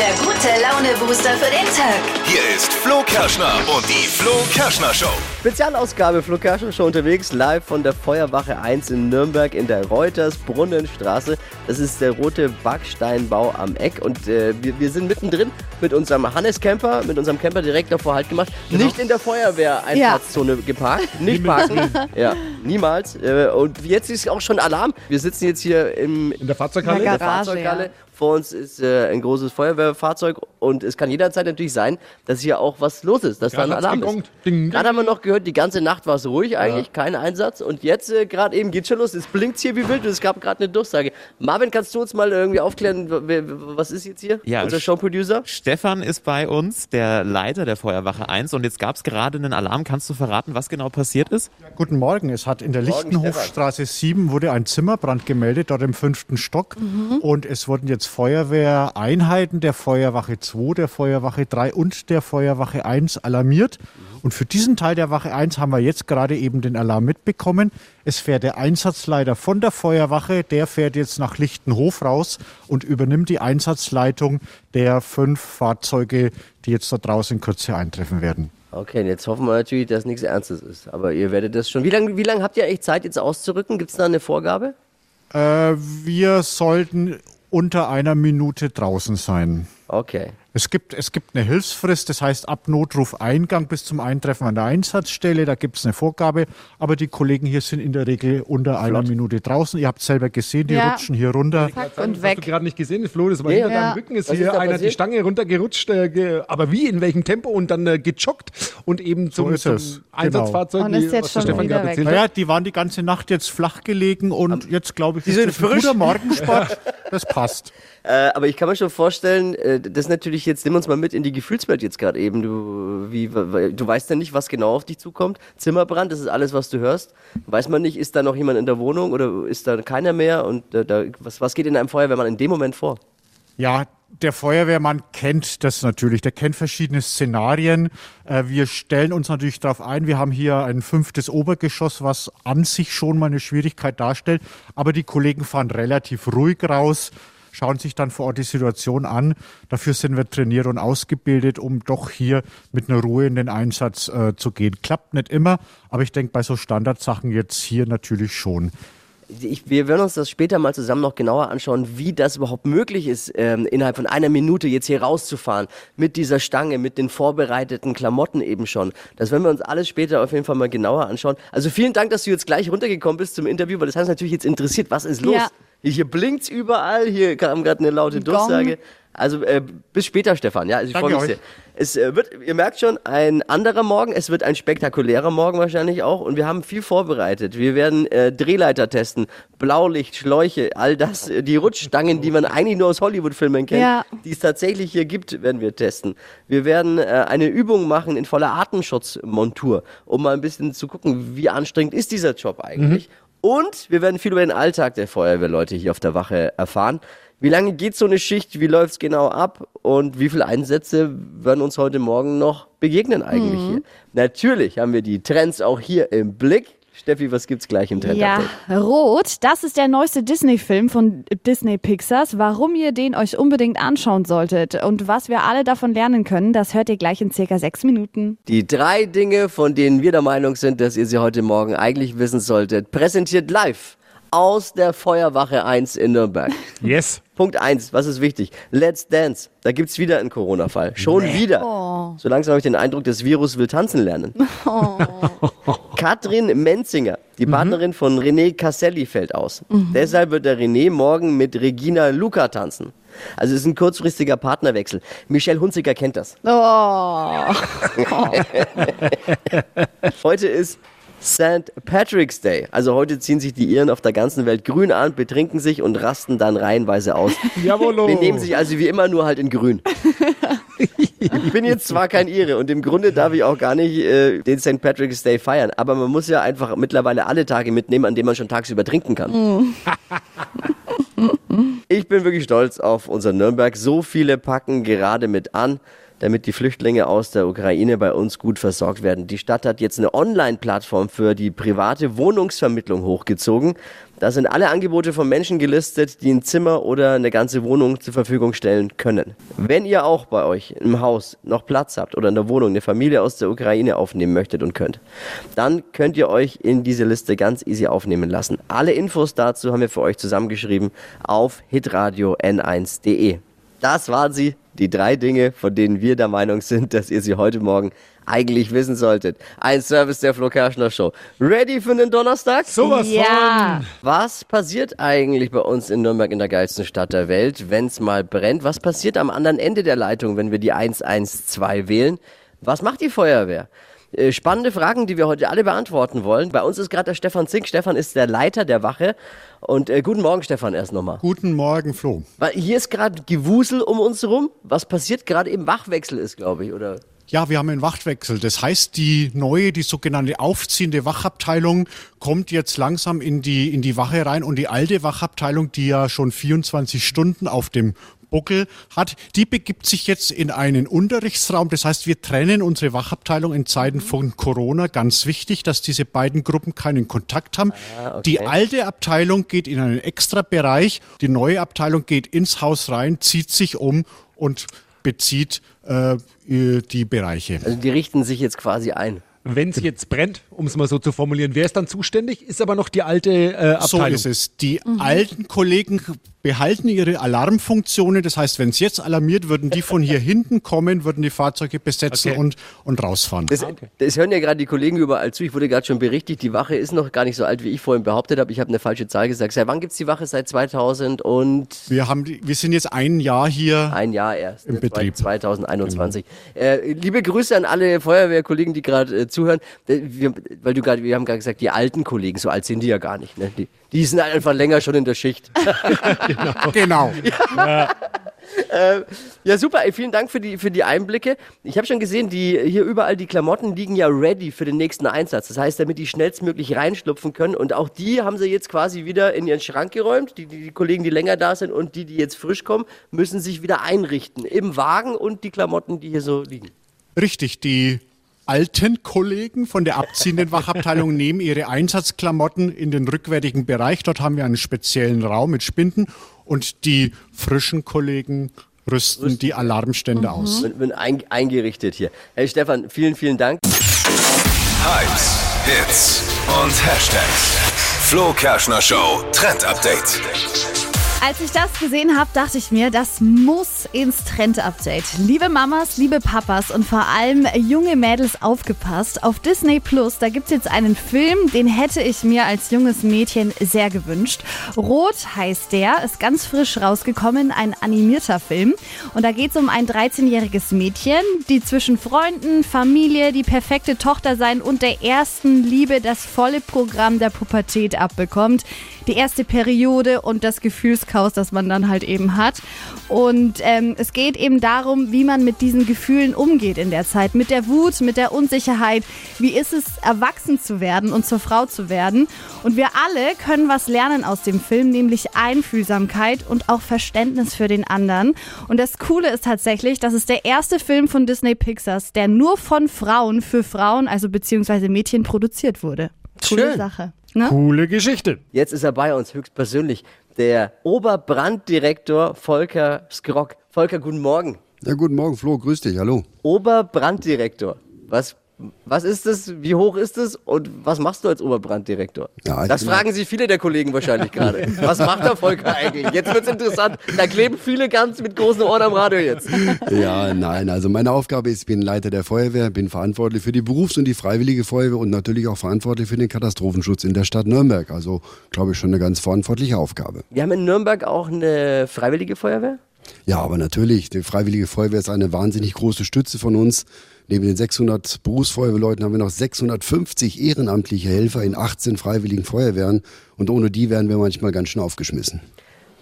der gute Laune-Booster für den Tag. Hier ist Flo Kerschner und die Flo Kerschner Show. Spezialausgabe Flo Kerschner Show unterwegs, live von der Feuerwache 1 in Nürnberg in der Reuters-Brunnenstraße. Das ist der rote Backsteinbau am Eck und äh, wir, wir sind mittendrin mit unserem Hannes Camper, mit unserem Camper direkt davor Halt gemacht. Nicht in der Feuerwehr-Einfahrtszone geparkt, nicht parken. ja, niemals. Äh, und jetzt ist auch schon Alarm. Wir sitzen jetzt hier im, In der Fahrzeughalle? In der Garage, Fahrzeughalle. ja. Vor uns ist äh, ein großes Feuerwehrfahrzeug und es kann jederzeit natürlich sein, dass hier auch was los ist, dass da ein Alarm ist. Ding, ding. Gerade haben wir noch gehört, die ganze Nacht war es ruhig eigentlich, kein Einsatz und jetzt äh, gerade eben geht schon los. Es blinkt hier wie wild und es gab gerade eine Durchsage. Marvin, kannst du uns mal irgendwie aufklären, was ist jetzt hier? Ja, Unser Showproducer? Stefan ist bei uns, der Leiter der Feuerwache 1 und jetzt gab es gerade einen Alarm. Kannst du verraten, was genau passiert ist? Guten Morgen. Es hat in der Lichtenhofstraße 7 wurde ein Zimmerbrand gemeldet, dort im fünften Stock. Und es wurden jetzt Feuerwehreinheiten der Feuerwache 2, der Feuerwache 3 und der Feuerwache 1 alarmiert. Und für diesen Teil der Wache 1 haben wir jetzt gerade eben den Alarm mitbekommen. Es fährt der Einsatzleiter von der Feuerwache, der fährt jetzt nach Lichtenhof raus und übernimmt die Einsatzleitung der fünf Fahrzeuge, die jetzt da draußen in Kürze eintreffen werden. Okay, und jetzt hoffen wir natürlich, dass nichts Ernstes ist. Aber ihr werdet das schon. Wie lange wie lang habt ihr eigentlich Zeit, jetzt auszurücken? Gibt es da eine Vorgabe? Äh, wir sollten unter einer Minute draußen sein. Okay. Es gibt, es gibt eine Hilfsfrist, das heißt ab Notruf Eingang bis zum Eintreffen an der Einsatzstelle, da gibt es eine Vorgabe, aber die Kollegen hier sind in der Regel unter einer Minute draußen. Ihr habt selber gesehen, die Ja. rutschen hier runter. Zack Das und hast weg. du gerade nicht gesehen, Flo, das war Nee. hinter Ja. deinem Rücken, ist Was ist hier da einer passiert? die Stange runtergerutscht, äh, ge, aber wie, in welchem Tempo und dann äh, gejoggt und eben zum, ist zum. Genau. Einsatzfahrzeug, Und ist jetzt schon Stefan wieder gerade weg. erzählt hat. Naja, die waren die ganze Nacht jetzt flach gelegen und jetzt glaube ich, Die ist sind das ein frisch. guter Morgensport. Das passt. Äh, aber ich kann mir schon vorstellen, äh, das natürlich jetzt, nimm uns mal mit in die Gefühlswelt jetzt gerade eben. Du, wie, du weißt ja nicht, was genau auf dich zukommt. Zimmerbrand, das ist alles, was du hörst. Weiß man nicht, ist da noch jemand in der Wohnung oder ist da keiner mehr? Und äh, da, was, was geht in einem Feuerwehrmann in dem Moment vor? Ja, der Feuerwehrmann kennt das natürlich. Der kennt verschiedene Szenarien. Äh, Wir stellen uns natürlich darauf ein. Wir haben hier ein fünftes Obergeschoss, was an sich schon mal eine Schwierigkeit darstellt. Aber die Kollegen fahren relativ ruhig raus, schauen sich dann vor Ort die Situation an. Dafür sind wir trainiert und ausgebildet, um doch hier mit einer Ruhe in den Einsatz äh, zu gehen. Klappt nicht immer, aber ich denke bei so Standardsachen jetzt hier natürlich schon. Ich, wir werden uns das später mal zusammen noch genauer anschauen, wie das überhaupt möglich ist, ähm, innerhalb von einer Minute jetzt hier rauszufahren. Mit dieser Stange, mit den vorbereiteten Klamotten eben schon. Das werden wir uns alles später auf jeden Fall mal genauer anschauen. Also vielen Dank, dass du jetzt gleich runtergekommen bist zum Interview, weil das hat uns natürlich jetzt interessiert. Was ist los? Ja. Hier, blinkt's überall, hier kam gerade eine laute. Durchsage. Also äh, bis später, Stefan. Ja, also ich freue mich euch. sehr. Es äh, wird, ihr merkt schon, ein anderer Morgen. Es wird ein spektakulärer Morgen wahrscheinlich auch. Und wir haben viel vorbereitet. Wir werden äh, Drehleiter testen, Blaulicht, Schläuche, all das, äh, die Rutschstangen, die man eigentlich nur aus Hollywood-Filmen kennt, Ja. die es tatsächlich hier gibt, werden wir testen. Wir werden äh, eine Übung machen in voller Artenschutzmontur, um mal ein bisschen zu gucken, wie anstrengend ist dieser Job eigentlich. Und wir werden viel über den Alltag der Feuerwehrleute hier auf der Wache erfahren. Wie lange geht so eine Schicht? Wie läuft's genau ab? Und wie viele Einsätze werden uns heute Morgen noch begegnen eigentlich hier? Natürlich haben wir die Trends auch hier im Blick. Steffi, was gibt's gleich im Trend Ja, Rot, das ist der neueste Disney-Film von Disney Pixars. Warum ihr den euch unbedingt anschauen solltet und was wir alle davon lernen können, das hört ihr gleich in circa sechs Minuten. Die drei Dinge, von denen wir der Meinung sind, dass ihr sie heute Morgen eigentlich wissen solltet, präsentiert live aus der Feuerwache 1 in Nürnberg. Yes. Punkt 1, was ist wichtig? Let's Dance. Da gibt's wieder einen Corona-Fall. Schon wieder. So langsam habe ich den Eindruck, das Virus will tanzen lernen. Katrin Menzinger, die Partnerin von René Casselli, fällt aus. Deshalb wird der René morgen mit Regina Luca tanzen. Also es ist ein kurzfristiger Partnerwechsel. Michelle Hunziker kennt das. Oh, Heute ist St. Patrick's Day. Also heute ziehen sich die Iren auf der ganzen Welt grün an, betrinken sich und rasten dann reihenweise aus. Jawollo. Benehmen sich also wie immer nur halt in grün. Ich bin jetzt zwar kein Ire und im Grunde darf ich auch gar nicht äh, den St. Patrick's Day feiern, aber man muss ja einfach mittlerweile alle Tage mitnehmen, an denen man schon tagsüber trinken kann. Ich bin wirklich stolz auf unser Nürnberg. So viele packen gerade mit an. Damit die Flüchtlinge aus der Ukraine bei uns gut versorgt werden. Die Stadt hat jetzt eine Online-Plattform für die private Wohnungsvermittlung hochgezogen. Da sind alle Angebote von Menschen gelistet, die ein Zimmer oder eine ganze Wohnung zur Verfügung stellen können. Wenn ihr auch bei euch im Haus noch Platz habt oder in der Wohnung eine Familie aus der Ukraine aufnehmen möchtet und könnt, dann könnt ihr euch in diese Liste ganz easy aufnehmen lassen. Alle Infos dazu haben wir für euch zusammengeschrieben auf hitradio n1.de. Das waren sie, die drei Dinge, von denen wir der Meinung sind, dass ihr sie heute Morgen eigentlich wissen solltet. Ein Service der Flo Kerschner Show. Ready für den Donnerstag? Sowas Ja. Was passiert eigentlich bei uns in Nürnberg in der geilsten Stadt der Welt, wenn es mal brennt? Was passiert am anderen Ende der Leitung, wenn wir die 112 wählen? Was macht die Feuerwehr? Äh, Spannende Fragen, die wir heute alle beantworten wollen. Bei uns ist gerade der Stefan Zink. Stefan ist der Leiter der Wache. Und äh, guten Morgen, Stefan, erst nochmal. Guten Morgen, Flo. Weil hier ist gerade Gewusel um uns rum. Was passiert gerade im Wachwechsel ist, glaube ich, oder? Ja, wir haben einen Wachtwechsel. Das heißt, die neue, die sogenannte aufziehende Wachabteilung kommt jetzt langsam in die, in die Wache rein und die alte Wachabteilung, die ja schon 24 Stunden auf dem Buckel hat, die begibt sich jetzt in einen Unterrichtsraum. Das heißt, wir trennen unsere Wachabteilung in Zeiten von Corona. Ganz wichtig, dass diese beiden Gruppen keinen Kontakt haben. Die alte Abteilung geht in einen extra Bereich. Die neue Abteilung geht ins Haus rein, zieht sich um und bezieht äh, die Bereiche. Also die richten sich jetzt quasi ein. Wenn es jetzt brennt, um es mal so zu formulieren, wer ist dann zuständig? Ist aber noch die alte äh, So Abteilung. ist es. Die alten Kollegen behalten ihre Alarmfunktionen. Das heißt, wenn es jetzt alarmiert, würden die von hier hinten kommen, würden die Fahrzeuge besetzen Okay. und, und rausfahren. Das, das hören ja gerade die Kollegen überall zu. Ich wurde gerade schon berichtigt, die Wache ist noch gar nicht so alt, wie ich vorhin behauptet habe. Ich habe eine falsche Zahl gesagt. Seit wann gibt's die Wache? Seit 2000 und Wir, haben, wir sind jetzt ein Jahr hier. ein Jahr erst. Im ne? Betrieb. 2021. Äh, liebe Grüße an alle Feuerwehrkollegen, die gerade äh, zuhören. Äh, Wir, weil du gerade, wir haben gerade gesagt, die alten Kollegen, so alt sind die ja gar nicht. Ne? Die, die sind einfach länger schon in der Schicht. Genau. Ja, super. Ey, vielen Dank für die, für die Einblicke. Ich habe schon gesehen, die, hier überall die Klamotten liegen ja ready für den nächsten Einsatz. Das heißt, damit die schnellstmöglich reinschlupfen können. Und auch die haben sie jetzt quasi wieder in ihren Schrank geräumt. Die, die, die Kollegen, die länger da sind und die, die jetzt frisch kommen, müssen sich wieder einrichten. Im Wagen und die Klamotten, die hier so liegen. Richtig, die alten Kollegen von der abziehenden Wachabteilung nehmen ihre Einsatzklamotten in den rückwärtigen Bereich. Dort haben wir einen speziellen Raum mit Spinden und die frischen Kollegen rüsten die Alarmstände aus. Bin, bin ein, eingerichtet hier. Hey Stefan, vielen, vielen Dank. Hypes, Hits und Hashtags. Flo Kerschner Show Trend Update. Als ich das gesehen habe, dachte ich mir, das muss ins Trend-Update. Liebe Mamas, liebe Papas und vor allem junge Mädels aufgepasst. Auf Disney Plus, da gibt's jetzt einen Film, den hätte ich mir als junges Mädchen sehr gewünscht. Rot heißt der, ist ganz frisch rausgekommen, ein animierter Film. Und da geht's um ein 13-jähriges Mädchen, die zwischen Freunden, Familie, die perfekte Tochter sein und der ersten Liebe das volle Programm der Pubertät abbekommt. Die erste Periode und das Gefühlschaos, das man dann halt eben hat. Und ähm, es geht eben darum, wie man mit diesen Gefühlen umgeht in der Zeit. Mit der Wut, mit der Unsicherheit. Wie ist es, erwachsen zu werden und zur Frau zu werden? Und wir alle können was lernen aus dem Film, nämlich Einfühlsamkeit und auch Verständnis für den anderen. Und das Coole ist tatsächlich, dass es der erste Film von Disney Pixars, der nur von Frauen für Frauen, also beziehungsweise Mädchen, produziert wurde. Coole Schön. Sache. Ne? Coole Geschichte. Jetzt ist er bei uns höchstpersönlich. Der Oberbranddirektor Volker Skrock. Volker, guten Morgen. Ja, guten Morgen, Flo, grüß dich, hallo. Oberbranddirektor. Was, was ist das? Wie hoch ist es? Und was machst du als Oberbranddirektor? Ja, das fragen sich viele der Kollegen wahrscheinlich gerade. Was macht der Volker eigentlich? Jetzt wird's interessant. Da kleben viele ganz mit großen Ohren am Radio jetzt. Ja, nein, also meine Aufgabe ist, ich bin Leiter der Feuerwehr, bin verantwortlich für die Berufs- und die Freiwillige Feuerwehr und natürlich auch verantwortlich für den Katastrophenschutz in der Stadt Nürnberg. Also, glaube ich, schon eine ganz verantwortliche Aufgabe. Wir haben in Nürnberg auch eine freiwillige Feuerwehr. Ja, aber natürlich, die Freiwillige Feuerwehr ist eine wahnsinnig große Stütze von uns. Neben den 600 Berufsfeuerwehrleuten haben wir noch 650 ehrenamtliche Helfer in 18 freiwilligen Feuerwehren und ohne die wären wir manchmal ganz schön aufgeschmissen.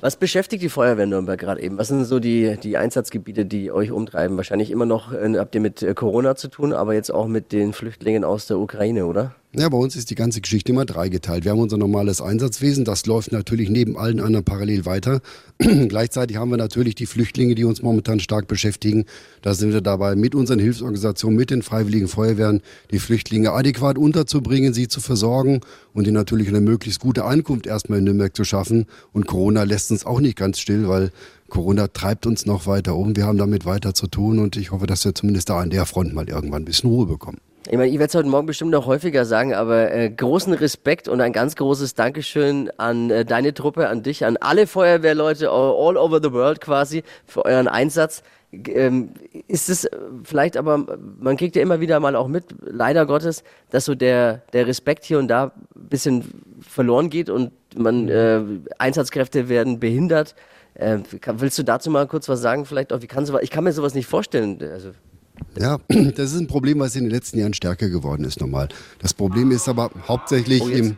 Was beschäftigt die Feuerwehr Nürnberg gerade eben? Was sind so die, die Einsatzgebiete, die euch umtreiben? Wahrscheinlich immer noch äh, habt ihr mit äh, Corona zu tun, aber jetzt auch mit den Flüchtlingen aus der Ukraine, oder? Ja, bei uns ist die ganze Geschichte immer dreigeteilt. Wir haben unser normales Einsatzwesen, das läuft natürlich neben allen anderen parallel weiter. Gleichzeitig haben wir natürlich die Flüchtlinge, die uns momentan stark beschäftigen. Da sind wir dabei, mit unseren Hilfsorganisationen, mit den Freiwilligen Feuerwehren, die Flüchtlinge adäquat unterzubringen, sie zu versorgen und ihnen natürlich eine möglichst gute Ankunft erstmal in Nürnberg zu schaffen. Und Corona lässt uns auch nicht ganz still, weil Corona treibt uns noch weiter um. Wir haben damit weiter zu tun und ich hoffe, dass wir zumindest da an der Front mal irgendwann ein bisschen Ruhe bekommen. Ich meine, ich werde es heute Morgen bestimmt noch häufiger sagen, aber äh, großen Respekt und ein ganz großes Dankeschön an äh, deine Truppe, an dich, an alle Feuerwehrleute all over the world quasi für euren Einsatz. Ähm, ist es äh, vielleicht aber, man kriegt ja immer wieder mal auch mit, leider Gottes, dass so der, der Respekt hier und da ein bisschen verloren geht und man äh, Einsatzkräfte werden behindert. Äh, willst du dazu mal kurz was sagen? Vielleicht auch, wie kann sowas, ich kann mir sowas nicht vorstellen. Also, Ja, das ist ein Problem, was in den letzten Jahren stärker geworden ist nochmal. Das Problem ist aber hauptsächlich Oh, im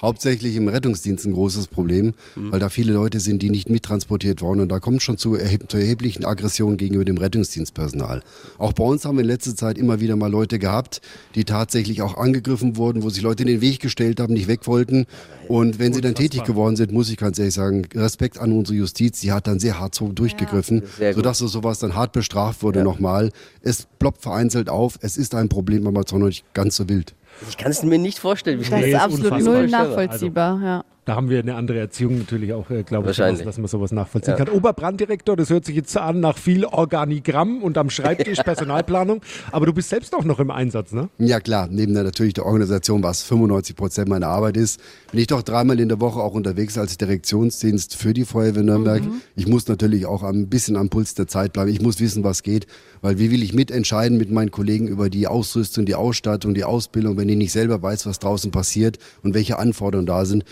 hauptsächlich im Rettungsdienst ein großes Problem, Mhm. weil da viele Leute sind, die nicht mittransportiert worden und da kommt schon zu, erheb zu erheblichen Aggressionen gegenüber dem Rettungsdienstpersonal. Auch bei uns haben wir in letzter Zeit immer wieder mal Leute gehabt, die tatsächlich auch angegriffen wurden, wo sich Leute in den Weg gestellt haben, nicht weg wollten. Und wenn sie dann tätig geworden sind, muss ich ganz ehrlich sagen, Respekt an unsere Justiz, die hat dann sehr hart so durchgegriffen, gut. sodass so sowas dann hart bestraft wurde nochmal. Es ploppt vereinzelt auf, es ist ein Problem, aber es ist noch nicht ganz so wild. Ich kann es mir nicht vorstellen. Wie Das ist absolut null Also, nachvollziehbar, ja. Da haben wir eine andere Erziehung natürlich auch, äh, glaube ich, dass man sowas nachvollziehen kann. Oberbranddirektor, das hört sich jetzt an nach viel Organigramm und am Schreibtisch Personalplanung. Aber du bist selbst auch noch im Einsatz, ne? Ja klar, neben der natürlich der Organisation, was 95 Prozent meiner Arbeit ist, bin ich doch dreimal in der Woche auch unterwegs als Direktionsdienst für die Feuerwehr Nürnberg. Ich muss natürlich auch ein bisschen am Puls der Zeit bleiben. Ich muss wissen, was geht, weil wie will ich mitentscheiden mit meinen Kollegen über die Ausrüstung, die Ausstattung, die Ausbildung, wenn ich nicht selber weiß, was draußen passiert und welche Anforderungen da sind.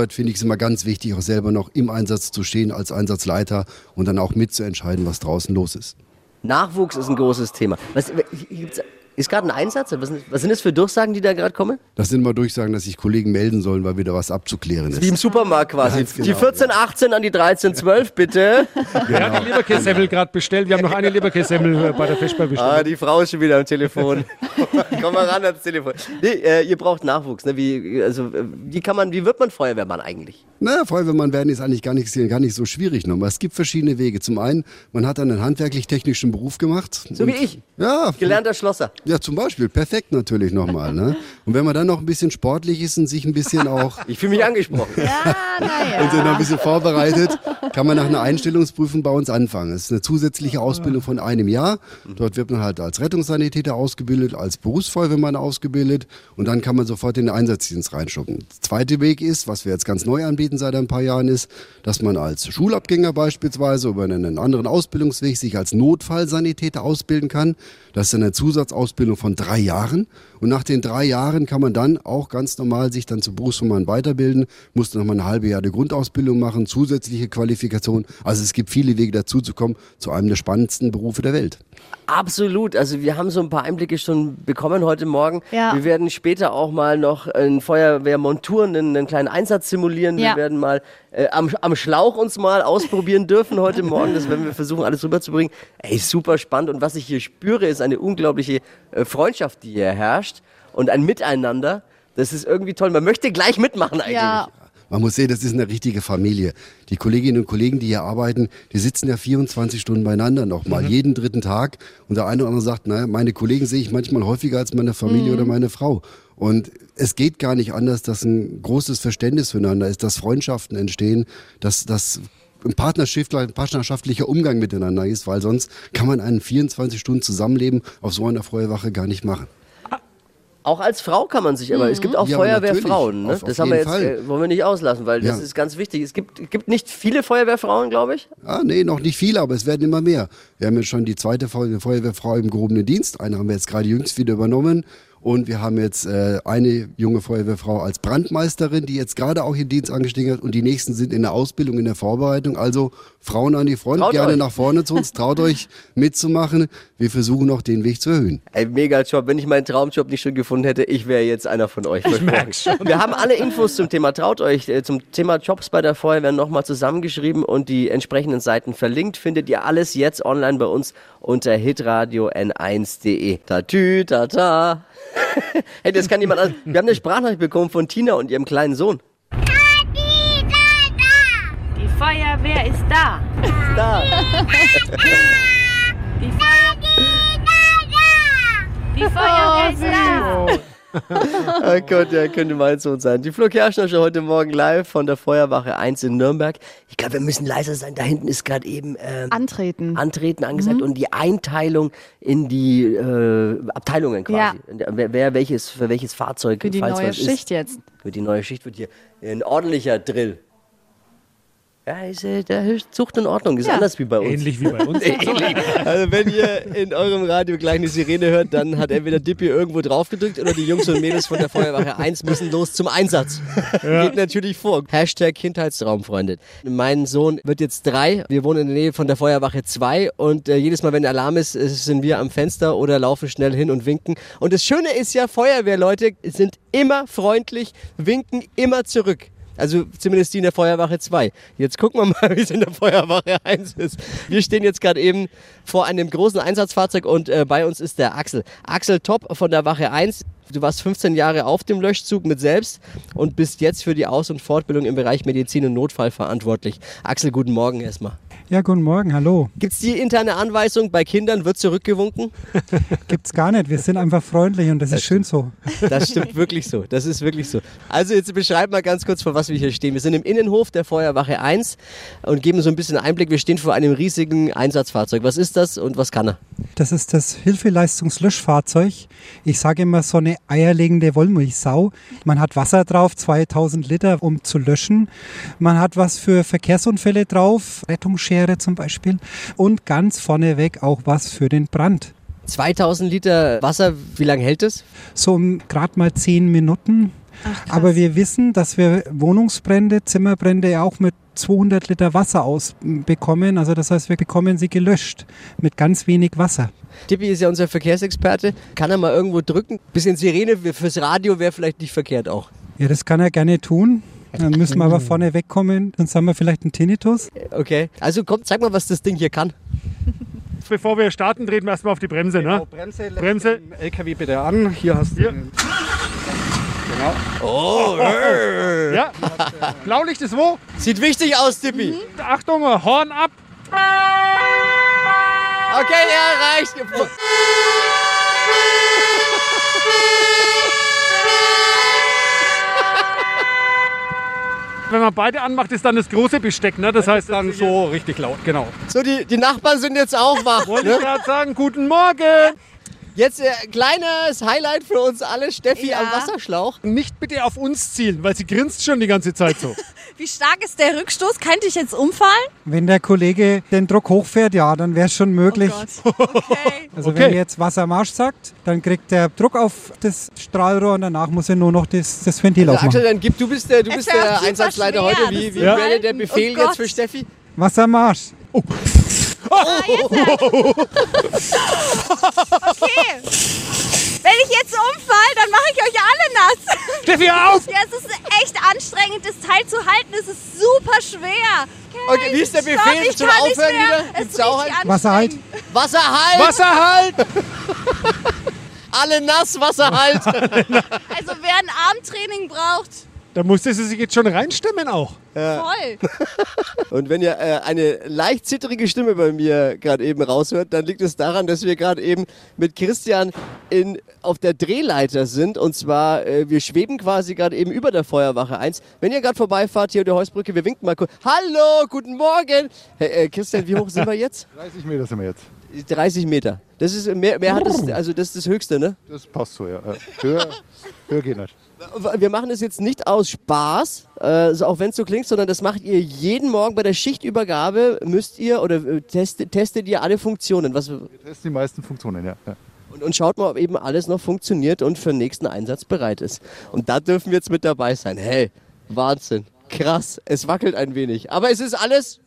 Insoweit finde ich es immer ganz wichtig, auch selber noch im Einsatz zu stehen als Einsatzleiter und dann auch mitzuentscheiden, was draußen los ist. Nachwuchs ist ein großes Thema. Was, gibt's, ist gerade ein Einsatz? Was sind, was sind das für Durchsagen, die da gerade kommen? Das sind mal Durchsagen, dass sich Kollegen melden sollen, weil wieder was abzuklären ist. Wie im Supermarkt quasi. Ganz genau, die 14, 18 an die 13, 12, bitte. Wer hat die Leberkässemmel gerade bestellt? Wir haben noch eine Leberkässemmel bei der Vesper bestellt. Ah, die Frau ist schon wieder am Telefon. Komm mal ran ans Telefon. Nee, äh, ihr braucht Nachwuchs. Ne? Wie, also, wie, kann man, wie wird man Feuerwehrmann eigentlich? Naja, Feuerwehrmann werden ist eigentlich gar nicht, gar nicht so schwierig nochmal. Es gibt verschiedene Wege. Zum einen, man hat einen handwerklich-technischen Beruf gemacht. So wie ich. Ja, Gelernter Schlosser. Ja, zum Beispiel. Perfekt natürlich nochmal. Ne? Und wenn man dann noch ein bisschen sportlich ist und sich ein bisschen auch Ich fühle mich angesprochen. Ja, naja. und sich noch ein bisschen vorbereitet, kann man nach einer Einstellungsprüfung bei uns anfangen. Es ist eine zusätzliche Ausbildung von einem Jahr. Dort wird man halt als Rettungssanitäter ausgebildet, als Berufsfeuerwehrmann ausgebildet und dann kann man sofort in den Einsatzdienst reinschuppen. Der zweite Weg ist, was wir jetzt ganz neu anbieten seit ein paar Jahren, ist, dass man als Schulabgänger beispielsweise über einen anderen Ausbildungsweg sich als Notfallsanitäter ausbilden kann. Das ist eine Zusatzausbildung von drei Jahren. Und nach den drei Jahren kann man dann auch ganz normal sich dann zu Berufsmann weiterbilden, muss noch mal eine halbe Jahr die Grundausbildung machen, zusätzliche Qualifikation. Also es gibt viele Wege dazu zu kommen zu einem der spannendsten Berufe der Welt. Absolut. Also wir haben so ein paar Einblicke schon bekommen heute Morgen. Ja. Wir werden später auch mal noch in Feuerwehrmonturen einen, einen kleinen Einsatz simulieren. Ja. Wir werden mal äh, am, am Schlauch uns mal ausprobieren dürfen heute Morgen. Das werden wir versuchen, alles rüberzubringen. Ey, super spannend. Und was ich hier spüre, ist eine unglaubliche äh, Freundschaft, die hier herrscht und ein Miteinander. Das ist irgendwie toll. Man möchte gleich mitmachen eigentlich. Ja, Man muss sehen, das ist eine richtige Familie. Die Kolleginnen und Kollegen, die hier arbeiten, die sitzen ja 24 Stunden beieinander nochmal, jeden dritten Tag. Und der eine oder andere sagt, naja, meine Kollegen sehe ich manchmal häufiger als meine Familie oder meine Frau. Und es geht gar nicht anders, dass ein großes Verständnis füreinander ist, dass Freundschaften entstehen, dass, dass ein partnerschaftlicher, ein partnerschaftlicher Umgang miteinander ist, weil sonst kann man einen 24 Stunden Zusammenleben auf so einer Feuerwache gar nicht machen. Auch als Frau kann man sich immer. Es gibt auch Ja, aber Feuerwehrfrauen. Ne? natürlich. Auf- das auf haben wir jetzt, äh, wollen wir nicht auslassen, weil das Ja. ist ganz wichtig. Es gibt, gibt nicht viele Feuerwehrfrauen, glaube ich. Ah, nee, noch nicht viele, aber es werden immer mehr. Wir haben jetzt schon die zweite Feu- Feuerwehrfrau im gehobenen Dienst. Eine haben wir jetzt gerade jüngst wieder übernommen. Und wir haben jetzt äh, eine junge Feuerwehrfrau als Brandmeisterin, die jetzt gerade auch ihren Dienst angestiegen hat. Und die nächsten sind in der Ausbildung, in der Vorbereitung. Also Frauen an die Front, Traut gerne euch. nach vorne zu uns. Traut euch mitzumachen. Wir versuchen noch den Weg zu erhöhen. Ey, mega Job. Wenn ich meinen Traumjob nicht schon gefunden hätte, ich wäre jetzt einer von euch. Ich merk's schon. Wir haben alle Infos zum Thema Traut euch, äh, zum Thema Jobs bei der Feuerwehr nochmal zusammengeschrieben und die entsprechenden Seiten verlinkt. Findet ihr alles jetzt online bei uns unter hitradio n1.de. Tatü, tata. hey, das kann jemand anders. Wir haben eine Sprachnachricht bekommen von Tina und ihrem kleinen Sohn. Die Feuerwehr ist da. Da. Die Feuerwehr ist da. Oh Gott, ja, könnte mein Sohn sein. Die Flo Kerschner heute Morgen live von der Feuerwache 1 in Nürnberg. Ich glaube, wir müssen leiser sein. Da hinten ist gerade eben ähm, Antreten. Antreten angesagt und die Einteilung in die äh, Abteilungen quasi. Wer, wer welches für welches Fahrzeug Für die falls neue was ist. Schicht jetzt. Für die neue Schicht wird hier ein ordentlicher Drill. Ja, ist, äh, der Zucht in Ordnung, ist Ja. anders wie bei uns. Ähnlich wie bei uns. Also wenn ihr in eurem Radio gleich eine Sirene hört, dann hat entweder Dippy irgendwo drauf gedrückt oder die Jungs und Mädels von der Feuerwache 1 müssen los zum Einsatz. Geht natürlich vor. Hashtag Kindheitstraum, Freunde. Mein Sohn wird jetzt drei. Wir wohnen in der Nähe von der Feuerwache 2 und äh, jedes Mal, wenn Alarm ist, sind wir am Fenster oder laufen schnell hin und winken. Und das Schöne ist ja, Feuerwehrleute sind immer freundlich, winken immer zurück. Also zumindest die in der Feuerwache 2. Jetzt gucken wir mal, wie es in der Feuerwache 1 ist. Wir stehen jetzt gerade eben vor einem großen Einsatzfahrzeug und äh, bei uns ist der Axel. Axel Top von der Wache 1. Du warst 15 Jahre auf dem Löschzug mit selbst und bist jetzt für die Aus- und Fortbildung im Bereich Medizin und Notfall verantwortlich. Axel, guten Morgen erstmal. Ja, guten Morgen, hallo. Gibt es die interne Anweisung, bei Kindern wird zurückgewunken? Gibt's gar nicht. Wir sind einfach freundlich und das ist schön so. Das stimmt wirklich so. Das ist wirklich so. Also jetzt beschreib mal ganz kurz, vor was wir hier stehen. Wir sind im Innenhof der Feuerwache 1 und geben so ein bisschen Einblick. Wir stehen vor einem riesigen Einsatzfahrzeug. Was ist das und was kann er? Das ist das Hilfeleistungslöschfahrzeug. Ich sage immer so eine eierlegende Wollmilchsau. Man hat Wasser drauf, 2000 Liter, um zu löschen. Man hat was für Verkehrsunfälle drauf, Rettungsschere zum Beispiel. Und ganz vorneweg auch was für den Brand. 2000 Liter Wasser, wie lange hält es? So um gerade mal 10 Minuten. Aber wir wissen, dass wir Wohnungsbrände, Zimmerbrände ja auch mit 200 Liter Wasser ausbekommen. Also das heißt, wir bekommen sie gelöscht mit ganz wenig Wasser. Tippi ist ja unser Verkehrsexperte. Kann er mal irgendwo drücken? Bisschen Sirene fürs Radio wäre vielleicht nicht verkehrt auch. Ja, das kann er gerne tun. Dann müssen wir aber vorne wegkommen, sonst haben wir vielleicht einen Tinnitus. Okay. Also komm, zeig mal, was das Ding hier kann. Bevor wir starten, treten wir erstmal auf die Bremse. Ne? Bremse, Bremse. den LKW bitte an. Hier hast du. Hier. den- Oh, Ja. Blaulicht ist wo? Sieht wichtig aus, Tippi. Achtung, Horn ab. Okay, ja, reicht. Wenn man beide anmacht, ist dann das große Besteck. Ne? Das heißt Dann so richtig laut, genau. So, die, die Nachbarn sind jetzt auch wach. Wollte Ne? ich gerade sagen, guten Morgen. Jetzt äh, kleines Highlight für uns alle. Steffi Ja. am Wasserschlauch. Nicht bitte auf uns zielen, weil sie grinst schon die ganze Zeit so. Wie stark ist der Rückstoß? Könnte ich jetzt umfallen? Wenn der Kollege den Druck hochfährt, ja, dann wäre es schon möglich. Oh. Okay. also Okay. wenn er jetzt Wassermarsch sagt, dann kriegt der Druck auf das Strahlrohr und danach muss er nur noch das, das Ventil Also, aufmachen. Axel, dann gib, du bist der, du Es bist der Einsatzleiter schwer, heute. Wie, wie wäre der Befehl Oh jetzt für Steffi? Wassermarsch. Okay. Wenn ich jetzt umfall, dann mache ich euch alle nass. Steffi, hör auf! Ja, es ist echt anstrengend, das Teil zu halten. Es ist super schwer. Okay, wie ist der Stopp, Befehl ich zum kann nicht Aufhören wieder? Es Gibt's auch ein Wasser halt. Wasser halt! Wasser halt! Alle nass, Wasser halt! Also wer ein Armtraining braucht, Da musste sie sich jetzt schon reinstimmen auch. voll. Und wenn ihr äh, eine leicht zittrige Stimme bei mir gerade eben raushört, dann liegt es daran, dass wir gerade eben mit Christian in, auf der Drehleiter sind. Und zwar, äh, wir schweben quasi gerade eben über der Feuerwache 1. Wenn ihr gerade vorbeifahrt hier an der Heusbrücke, wir winken mal kurz. Hallo, guten Morgen! Hey, äh, Christian, wie hoch sind wir jetzt? 30 Meter sind wir jetzt. 30 Meter. Das ist mehr, mehr hat es, also das ist das Höchste, ne? Das passt so, ja. Äh, Höher, höher geht nicht. Wir machen das jetzt nicht aus Spaß, äh, so auch wenn es so klingt, sondern das macht ihr jeden Morgen bei der Schichtübergabe, müsst ihr oder äh, testet, testet ihr alle Funktionen. Was, Wir testen die meisten Funktionen, ja. ja. und, und schaut mal, ob eben alles noch funktioniert und für den nächsten Einsatz bereit ist. Und da dürfen wir jetzt mit dabei sein. Hey, Wahnsinn. Krass, es wackelt ein wenig. Aber es ist alles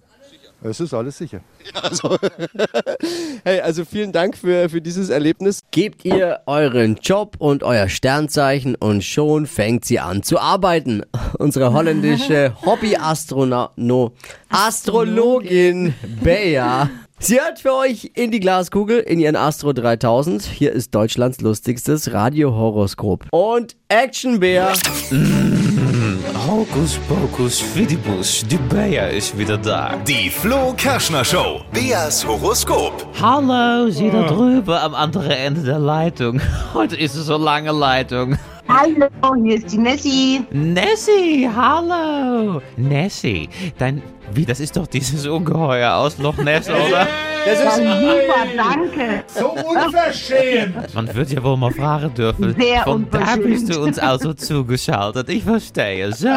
Es ist alles sicher. Hey, also vielen Dank für, für dieses Erlebnis. Gebt ihr euren Job und euer Sternzeichen und schon fängt sie an zu arbeiten. Unsere holländische Hobby-Astrono, Astrologin Bea, Sie hört für euch in die Glaskugel, in ihren Astro 3000. Hier ist Deutschlands lustigstes Radiohoroskop. Und Actionbär. Hokus pokus fidibus, die Bea ist wieder da. Die Flo Kerschner Show. Beas Horoskop. Hallo, Sie da drüben am anderen Ende der Leitung. Heute ist es so lange Leitung. Hallo, hier ist die Nessie. Nessie, hallo. Nessie, dein... Wie, das ist doch dieses Ungeheuer aus Loch Ness, oder? Das Ja, super, danke. So unverschämt. Man wird ja wohl mal fragen dürfen. Sehr Von da bist du uns also zugeschaltet. Ich verstehe. So.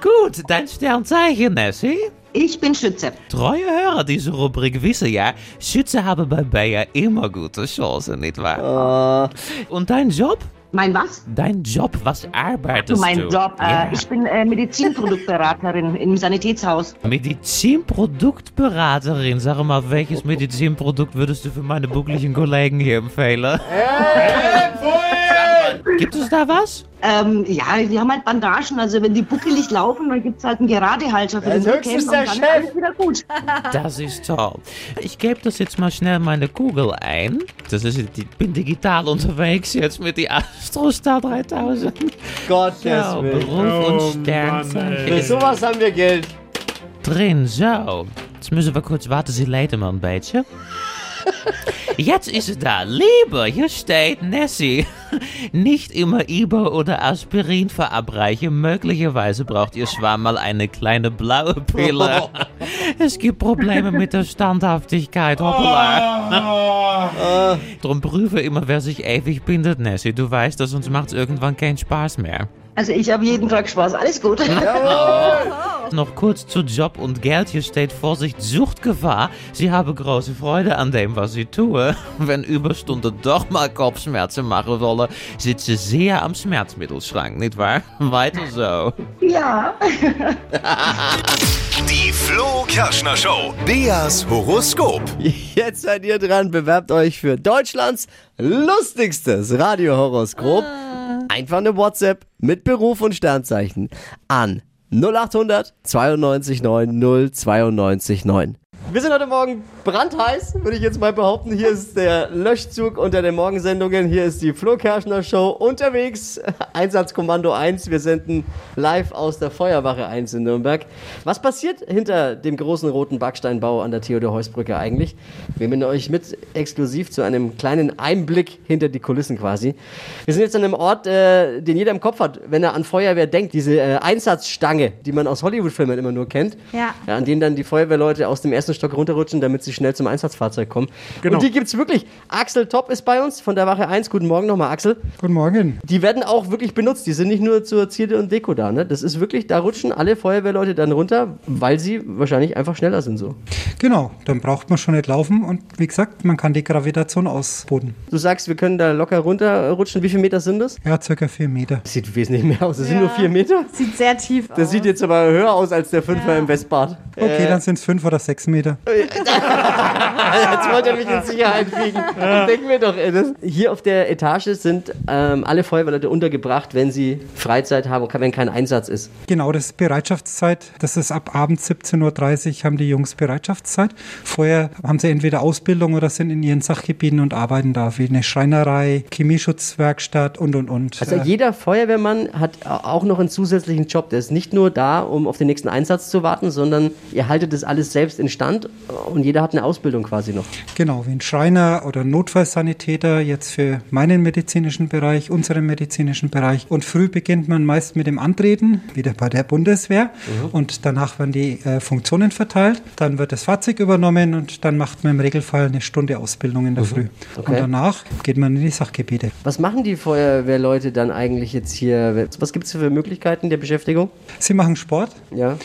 Gut, dein Sternzeichen, Nessie? Ich bin Schütze. Treue Hörer dieser Rubrik wissen ja, Schütze haben bei Bayer immer gute Chancen, nicht wahr? Und dein Job? Mein was? Dein Job, was arbeitest Du, du? mein Job. Ja. Äh, ich bin äh, Medizinproduktberaterin im Sanitätshaus. Medizinproduktberaterin, sag mal, welches Medizinprodukt würdest du für meine buckligen Kollegen hier empfehlen? Gibt es da was? Ähm, ja, die haben halt Bandagen. Also wenn die buckelig laufen, dann gibt's halt einen Geradehalter für Als den Rücken und der dann Chef. ist alles wieder gut. Das ist toll. Ich gebe das jetzt mal schnell meine Kugel ein. Das ist, ich bin digital unterwegs jetzt mit die Astrostar 3000. Gottes Ja, Willen. Beruf Oh, und Sternzeichen. Für sowas haben wir Geld. drin. Zo. Jetzt müssen wir kurz warten, sie leiden mal ein beetje. Jetzt ist es da. Liebe, hier steht Nessie. Nicht immer Ibo oder Aspirin verabreichen. Möglicherweise braucht Ihr Schwarm mal eine kleine blaue Pille. Es gibt Probleme mit der Standhaftigkeit. Hoppala. Drum prüfe immer, wer sich ewig bindet, Nessie. Du weißt, dass uns macht's irgendwann keinen Spaß mehr. Also ich habe jeden Tag Spaß. Alles gut. Noch kurz zu Job und Geld. Hier steht Vorsicht, Suchtgefahr. Sie habe große Freude an dem, was sie tue. Wenn Überstunden doch mal Kopfschmerzen machen wollen, sitze sehr am Schmerzmittelschrank, nicht wahr? Weiter so. ja. Die Flo Kerschner Show. Beas Horoskop. Jetzt seid ihr dran, bewerbt euch für Deutschlands lustigstes Radiohoroskop. Einfach eine WhatsApp mit Beruf und Sternzeichen an 0800 92 9 092 9. Wir sind heute Morgen brandheiß, würde ich jetzt mal behaupten. Hier ist der Löschzug unter den Morgensendungen. Hier ist die Flo Kerschner Show unterwegs. Einsatzkommando 1. Wir senden live aus der Feuerwache 1 in Nürnberg. Was passiert hinter dem großen roten Backsteinbau an der Theodor-Heuss-Brücke eigentlich? Wir nehmen euch mit exklusiv zu einem kleinen Einblick hinter die Kulissen quasi. Wir sind jetzt an einem Ort, äh, den jeder im Kopf hat, wenn er an Feuerwehr denkt. Diese äh, Einsatzstange, die man aus Hollywood-Filmen immer nur kennt. Ja. Ja, an denen dann die Feuerwehrleute aus dem ersten Stock runterrutschen, damit sie schnell zum Einsatzfahrzeug kommen. Genau. Und die gibt's wirklich. Axel Top ist bei uns von der Wache 1. Guten Morgen nochmal, Axel. Guten Morgen. Die werden auch wirklich benutzt. Die sind nicht nur zur Zierde und Deko da. Ne? Das ist wirklich, da rutschen alle Feuerwehrleute dann runter, weil sie wahrscheinlich einfach schneller sind so. Genau, dann braucht man schon nicht laufen und wie gesagt, man kann die Gravitation ausboten. Du sagst, wir können da locker runterrutschen. Wie viele Meter sind das? Ja, circa vier Meter. Das sieht wesentlich mehr aus. Das sind nur vier Meter. Sieht sehr tief aus. Das sieht jetzt aber höher aus als der Fünfer im Westbad. Okay, dann sind es fünf oder sechs Meter. Jetzt wollt ihr mich in Sicherheit wiegen. Ich denke mir doch, ey, das hier auf der Etage sind ähm, alle Feuerwehrleute untergebracht, wenn sie Freizeit haben und wenn kein Einsatz ist. Genau, das ist Bereitschaftszeit. Das ist ab abends 17.30 Uhr haben die Jungs Bereitschaftszeit. Vorher haben sie entweder Ausbildung oder sind in ihren Sachgebieten und arbeiten da, wie eine Schreinerei, Chemieschutzwerkstatt und, und, und. Also Äh, jeder Feuerwehrmann hat auch noch einen zusätzlichen Job. Der ist nicht nur da, um auf den nächsten Einsatz zu warten, sondern ihr haltet das alles selbst in Stand und jeder hat eine Ausbildung quasi noch. Genau, wie ein Schreiner oder Notfallsanitäter jetzt für meinen medizinischen Bereich, unseren medizinischen Bereich. Und früh beginnt man meist mit dem Antreten, wieder bei der Bundeswehr. Und danach werden die äh, Funktionen verteilt. Dann wird das Fahrzeug übernommen und dann macht man im Regelfall eine Stunde Ausbildung in der Früh. Okay. Und danach geht man in die Sachgebiete. Was machen die Feuerwehrleute dann eigentlich jetzt hier? Was gibt es für Möglichkeiten der Beschäftigung? Sie machen Sport. Ja.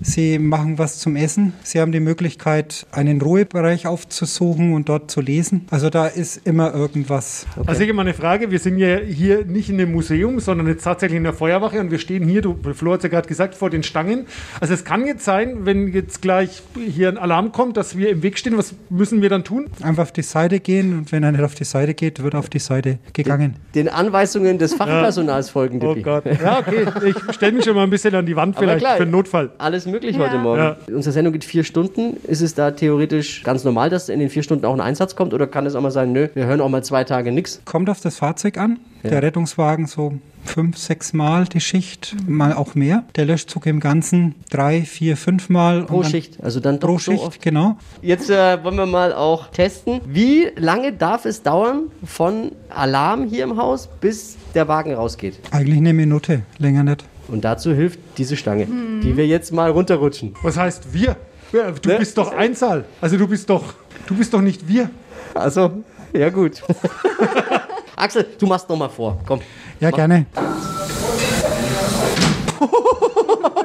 Sie machen was zum Essen. Sie haben die Möglichkeit, einen Ruhebereich aufzusuchen und dort zu lesen. Also da ist immer irgendwas. Also ich habe mal eine Frage. Wir sind ja hier nicht in einem Museum, sondern jetzt tatsächlich in der Feuerwache und wir stehen hier, du, Flo hat es ja gerade gesagt, vor den Stangen. Also es kann jetzt sein, wenn jetzt gleich hier ein Alarm kommt, dass wir im Weg stehen. Was müssen wir dann tun? Einfach auf die Seite gehen und wenn er nicht auf die Seite geht, wird auf die Seite gegangen. Den Anweisungen des Fachpersonals folgen, Oh. Gott. Ja, okay. Ich stelle mich schon mal ein bisschen an die Wand vielleicht klar, für einen Notfall. Alles möglich Ja. heute Morgen. Ja. Unsere Sendung geht vier Stunden. Ist es da theoretisch ganz normal, dass in den vier Stunden auch ein Einsatz kommt? Oder kann es auch mal sein, nö, wir hören auch mal zwei Tage nichts? Kommt auf das Fahrzeug an. Ja. Der Rettungswagen so fünf, sechs Mal die Schicht, mal auch mehr. Der Löschzug im Ganzen drei, vier, fünf Mal. Pro Schicht. Also dann doch Pro so Schicht, oft. genau. Jetzt äh, wollen wir mal auch testen. Wie lange darf es dauern von Alarm hier im Haus, bis der Wagen rausgeht? Eigentlich eine Minute, länger nicht. Und dazu hilft diese Stange, die wir jetzt mal runterrutschen. Was heißt wir? Ja, Du Ne? bist doch Einzahl. Also du bist doch, du bist doch nicht wir. Also, ja gut. Axel, du machst noch mal vor. Komm. Ja, gerne.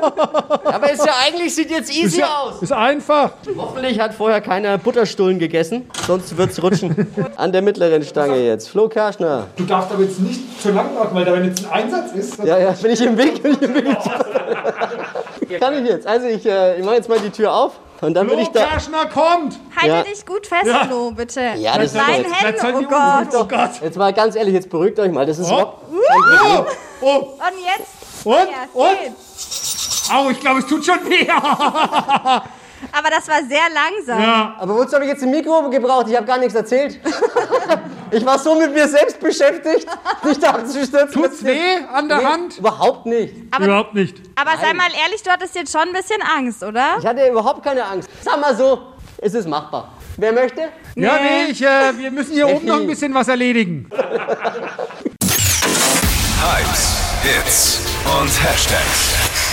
Aber ist ja eigentlich, sieht jetzt easy Ist, ja, aus. ist einfach. Hoffentlich hat vorher keiner Butterstullen gegessen, sonst wird's rutschen. An der mittleren Stange jetzt. Flo Kerschner. Du darfst aber jetzt nicht zu lang machen, weil da wenn jetzt ein Einsatz ist. Ja, ja, bin ich im Weg, bin ich im Weg. Kann ich jetzt. Also ich, äh, ich mache jetzt mal die Tür auf und dann bin ich da. Kerschner kommt! Halte Ja. dich gut fest, Ja. Flo, bitte. Ja, das Mit ist Seid oh Gott. Oh Gott. Jetzt mal ganz ehrlich, jetzt beruhigt euch mal. Das ist Oh. Oh, oh, Und jetzt? und, Ja, und. Au, ich glaube, es tut schon weh. Aber das war sehr langsam. ja. Aber wozu habe ich jetzt ein Mikro gebraucht? Ich habe gar nichts erzählt. Ich war so mit mir selbst beschäftigt, nicht abzustürzen. Tut's weh an der Nee, Hand? Überhaupt nicht. Aber, Überhaupt nicht. aber sei mal ehrlich, du hattest jetzt schon ein bisschen Angst, oder? Ich hatte überhaupt keine Angst. Sag mal so, es ist machbar. Wer möchte? Ja, nee, ich, äh, wir müssen hier oben noch ein bisschen was erledigen. Hypes, Hits und Hashtags.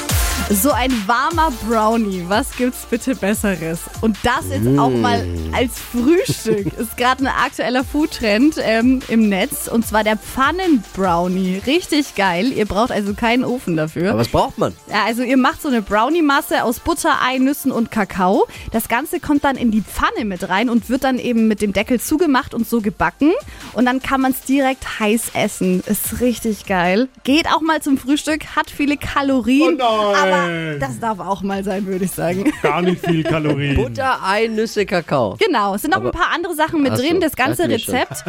So ein warmer Brownie, was gibt's bitte Besseres? Und das jetzt auch mal als Frühstück. Ist gerade ein aktueller Foodtrend ähm, im Netz. Und zwar der Pfannenbrownie. Richtig geil. Ihr braucht also keinen Ofen dafür. Aber was braucht man? Ja, also ihr macht so eine Brownie-Masse aus Butter, Ei, Nüssen und Kakao. Das Ganze kommt dann in die Pfanne mit rein und wird dann eben mit dem Deckel zugemacht und so gebacken. Und dann kann man es direkt heiß essen. Ist richtig geil. Geht auch mal zum Frühstück, hat viele Kalorien. Oh nein. Das darf auch mal sein, würde ich sagen. Gar nicht viel Kalorien. Butter, Ei, Nüsse, Kakao. Genau, es sind noch Aber- ein paar andere Sachen mit Ach so, drin, das ganze. Rezept.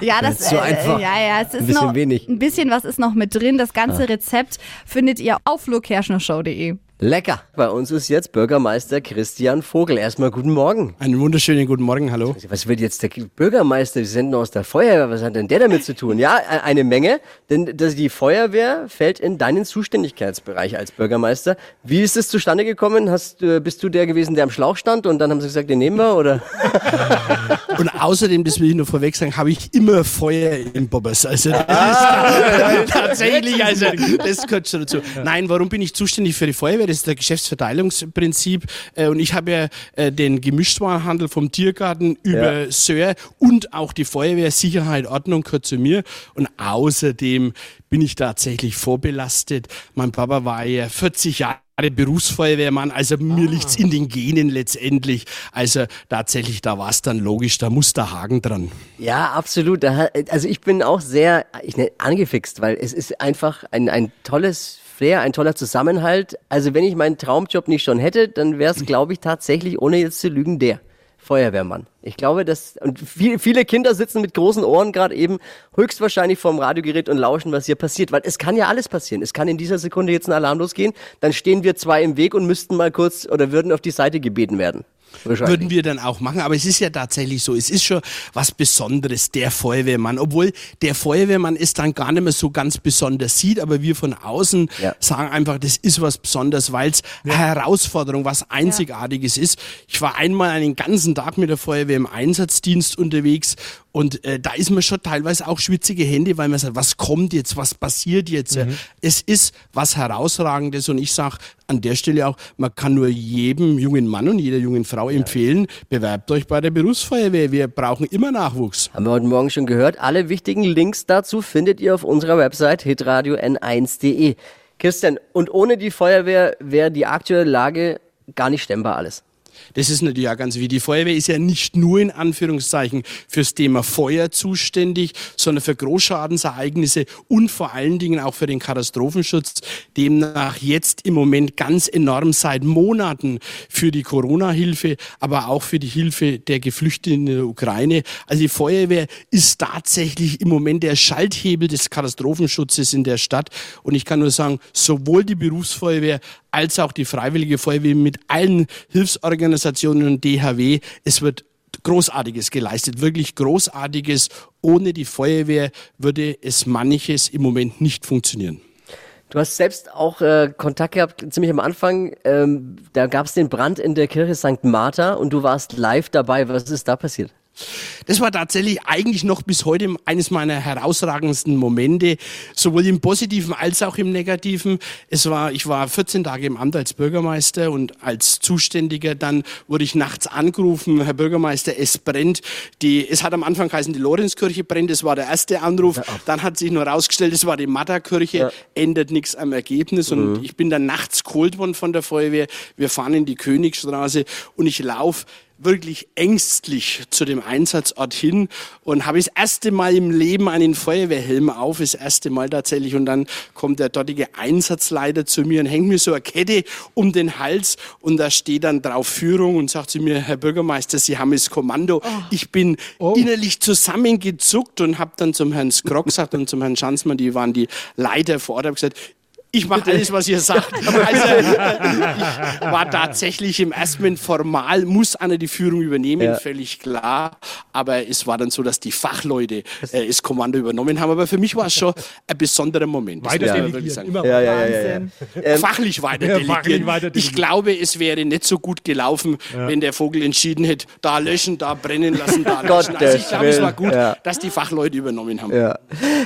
Ja, das, Das ist so äh, einfach. Ja, ja, es ist Ein bisschen noch wenig. ein bisschen was ist noch mit drin. Das ganze Rezept findet ihr auf flokerschnershow.de. Lecker. Bei uns ist jetzt Bürgermeister Christian Vogel. Erstmal guten Morgen. Einen wunderschönen guten Morgen, hallo. Was wird jetzt der Bürgermeister? Sie sind noch aus der Feuerwehr. Was hat denn der damit zu tun? Ja, e- eine Menge. Denn die Feuerwehr fällt in deinen Zuständigkeitsbereich als Bürgermeister. Wie ist es zustande gekommen? Hast, äh, bist du der gewesen, der am Schlauch stand und dann haben sie gesagt, den nehmen wir? Oder? Und außerdem, das will ich nur vorweg sagen, habe ich immer Feuer im Bobbers. Also das ist tatsächlich, also das gehört schon dazu. Nein, warum bin ich zuständig für die Feuerwehr? Das ist der Geschäftsverteilungsprinzip. Äh, Und ich habe ja äh, den Gemischtwarenhandel vom Tiergarten über Ja. Söhr und auch die Feuerwehr, Sicherheit, Ordnung gehört zu mir. Und außerdem bin ich tatsächlich vorbelastet. Mein Papa war ja 40 Jahre Berufsfeuerwehrmann, also mir liegt's in den Genen letztendlich. Also tatsächlich, da war's dann logisch, da muss der Haken dran. Ja, absolut. Also ich bin auch sehr ich nenne, angefixt, weil es ist einfach ein, ein tolles Flair, ein toller Zusammenhalt. Also wenn ich meinen Traumjob nicht schon hätte, dann wäre es, glaube ich, tatsächlich, ohne jetzt zu lügen, der Feuerwehrmann. Ich glaube, dass und viel, viele Kinder sitzen mit großen Ohren gerade eben höchstwahrscheinlich vorm Radiogerät und lauschen, was hier passiert, weil es kann ja alles passieren. Es kann in dieser Sekunde jetzt ein Alarm losgehen, dann stehen wir zwei im Weg und müssten mal kurz oder würden auf die Seite gebeten werden. Würden wir dann auch machen, aber es ist ja tatsächlich so, es ist schon was Besonderes, der Feuerwehrmann, obwohl der Feuerwehrmann es dann gar nicht mehr so ganz besonders sieht, aber wir von außen Ja. sagen einfach, das ist was Besonderes, weil es eine Herausforderung, was Einzigartiges ist. Ich war einmal einen ganzen Tag mit der Feuerwehr im Einsatzdienst unterwegs und äh, da ist man schon teilweise auch schwitzige Hände, weil man sagt, was kommt jetzt, was passiert jetzt? Es ist was Herausragendes und ich sage an der Stelle auch, man kann nur jedem jungen Mann und jeder jungen Frau empfehlen, bewerbt euch bei der Berufsfeuerwehr. Wir brauchen immer Nachwuchs. Haben wir heute Morgen schon gehört. Alle wichtigen Links dazu findet ihr auf unserer Website hitradio n1.de. Christian, und ohne die Feuerwehr wäre die aktuelle Lage gar nicht stemmbar alles. Das ist natürlich auch ganz wichtig. Die Feuerwehr ist ja nicht nur in Anführungszeichen fürs Thema Feuer zuständig, sondern für Großschadensereignisse und vor allen Dingen auch für den Katastrophenschutz. Demnach jetzt im Moment ganz enorm seit Monaten für die Corona-Hilfe, aber auch für die Hilfe der Geflüchteten in der Ukraine. Also die Feuerwehr ist tatsächlich im Moment der Schalthebel des Katastrophenschutzes in der Stadt. Und ich kann nur sagen, sowohl die Berufsfeuerwehr als auch die Freiwillige Feuerwehr mit allen Hilfsorganisationen und DHW. Es wird Großartiges geleistet, wirklich Großartiges. Ohne die Feuerwehr würde es manches im Moment nicht funktionieren. Du hast selbst auch äh, Kontakt gehabt, ziemlich am Anfang. Ähm, da gab es den Brand in der Kirche St. Martha und du warst live dabei. Was ist da passiert? Das war tatsächlich eigentlich noch bis heute eines meiner herausragendsten Momente, sowohl im Positiven als auch im Negativen. Es war, ich war 14 Tage im Amt als Bürgermeister und als Zuständiger. Dann wurde ich nachts angerufen, Herr Bürgermeister, es brennt. Die, es hat am Anfang geheißen, die Lorenzkirche brennt. Das war der erste Anruf. Dann hat sich nur herausgestellt, es war die Matterkirche. Ja. Ändert nichts am Ergebnis. Und Mhm. ich bin dann nachts geholt worden von der Feuerwehr. Wir fahren in die Königstraße und ich laufe wirklich ängstlich zu dem Einsatzort hin und habe das erste Mal im Leben einen Feuerwehrhelm auf, das erste Mal tatsächlich. Und dann kommt der dortige Einsatzleiter zu mir und hängt mir so eine Kette um den Hals und da steht dann drauf Führung und sagt zu mir, Herr Bürgermeister, Sie haben das Kommando. Ich bin innerlich zusammengezuckt und habe dann zum Herrn Skrock gesagt und zum Herrn Schanzmann, die waren die Leiter vor Ort, habe gesagt, ich mache alles, was ihr sagt. Also, ich war tatsächlich im ersten Moment formal, muss einer die Führung übernehmen, Ja. völlig klar. Aber es war dann so, dass die Fachleute äh, das Kommando übernommen haben. Aber für mich war es schon ein besonderer Moment. Weiter man delegieren, immer Ja, ja, ja, ja, ja. Ähm, fachlich weiter Ja, delegieren. Ich glaube, es wäre nicht so gut gelaufen, wenn der Vogel entschieden hätte, da löschen, da brennen lassen, da löschen. Also ich glaube, es war gut, Ja. dass die Fachleute übernommen haben. Ja.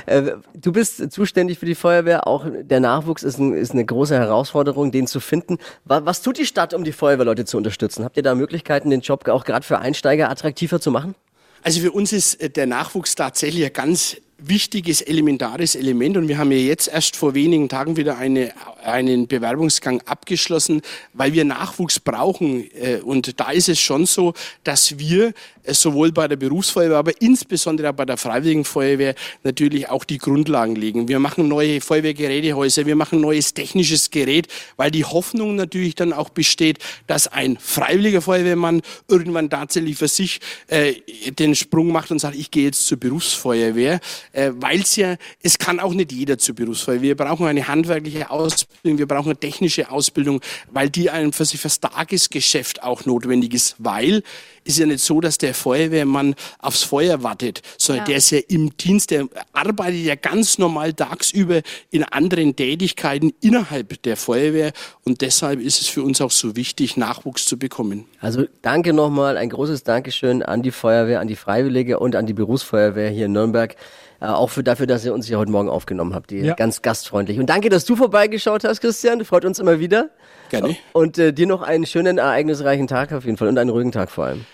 Äh, du bist zuständig für die Feuerwehr. Auch der Nachwuchs ist, ein, ist eine große Herausforderung, den zu finden. Was, was tut die Stadt, um die Feuerwehrleute zu unterstützen? Habt ihr da Möglichkeiten, den Job auch gerade für Einsteiger attraktiver zu machen? Also für uns ist äh, der Nachwuchs tatsächlich ein ganz wichtiges, elementares Element und wir haben ja jetzt erst vor wenigen Tagen wieder eine, einen Bewerbungsgang abgeschlossen, weil wir Nachwuchs brauchen. Äh, Und da ist es schon so, dass wir sowohl bei der Berufsfeuerwehr, aber insbesondere bei der Freiwilligen Feuerwehr natürlich auch die Grundlagen legen. Wir machen neue Feuerwehrgerätehäuser, wir machen neues technisches Gerät, weil die Hoffnung natürlich dann auch besteht, dass ein freiwilliger Feuerwehrmann irgendwann tatsächlich für sich äh, den Sprung macht und sagt, ich gehe jetzt zur Berufsfeuerwehr, äh, weil es ja, es kann auch nicht jeder zur Berufsfeuerwehr. Wir brauchen eine handwerkliche Ausbildung, wir brauchen eine technische Ausbildung, weil die einem für sich fürs Tagesgeschäft auch notwendig ist, weil ist ja nicht so, dass der Feuerwehrmann aufs Feuer wartet, sondern Ja. der ist ja im Dienst, der arbeitet ja ganz normal tagsüber in anderen Tätigkeiten innerhalb der Feuerwehr und deshalb ist es für uns auch so wichtig, Nachwuchs zu bekommen. Also danke nochmal, ein großes Dankeschön an die Feuerwehr, an die Freiwillige und an die Berufsfeuerwehr hier in Nürnberg. Äh, auch für, dafür, dass ihr uns hier heute Morgen aufgenommen habt. Die Ja. Ganz gastfreundlich. Und danke, dass du vorbeigeschaut hast, Christian. Freut uns immer wieder. Gerne. Und äh, dir noch einen schönen, ereignisreichen Tag auf jeden Fall und einen ruhigen Tag vor allem.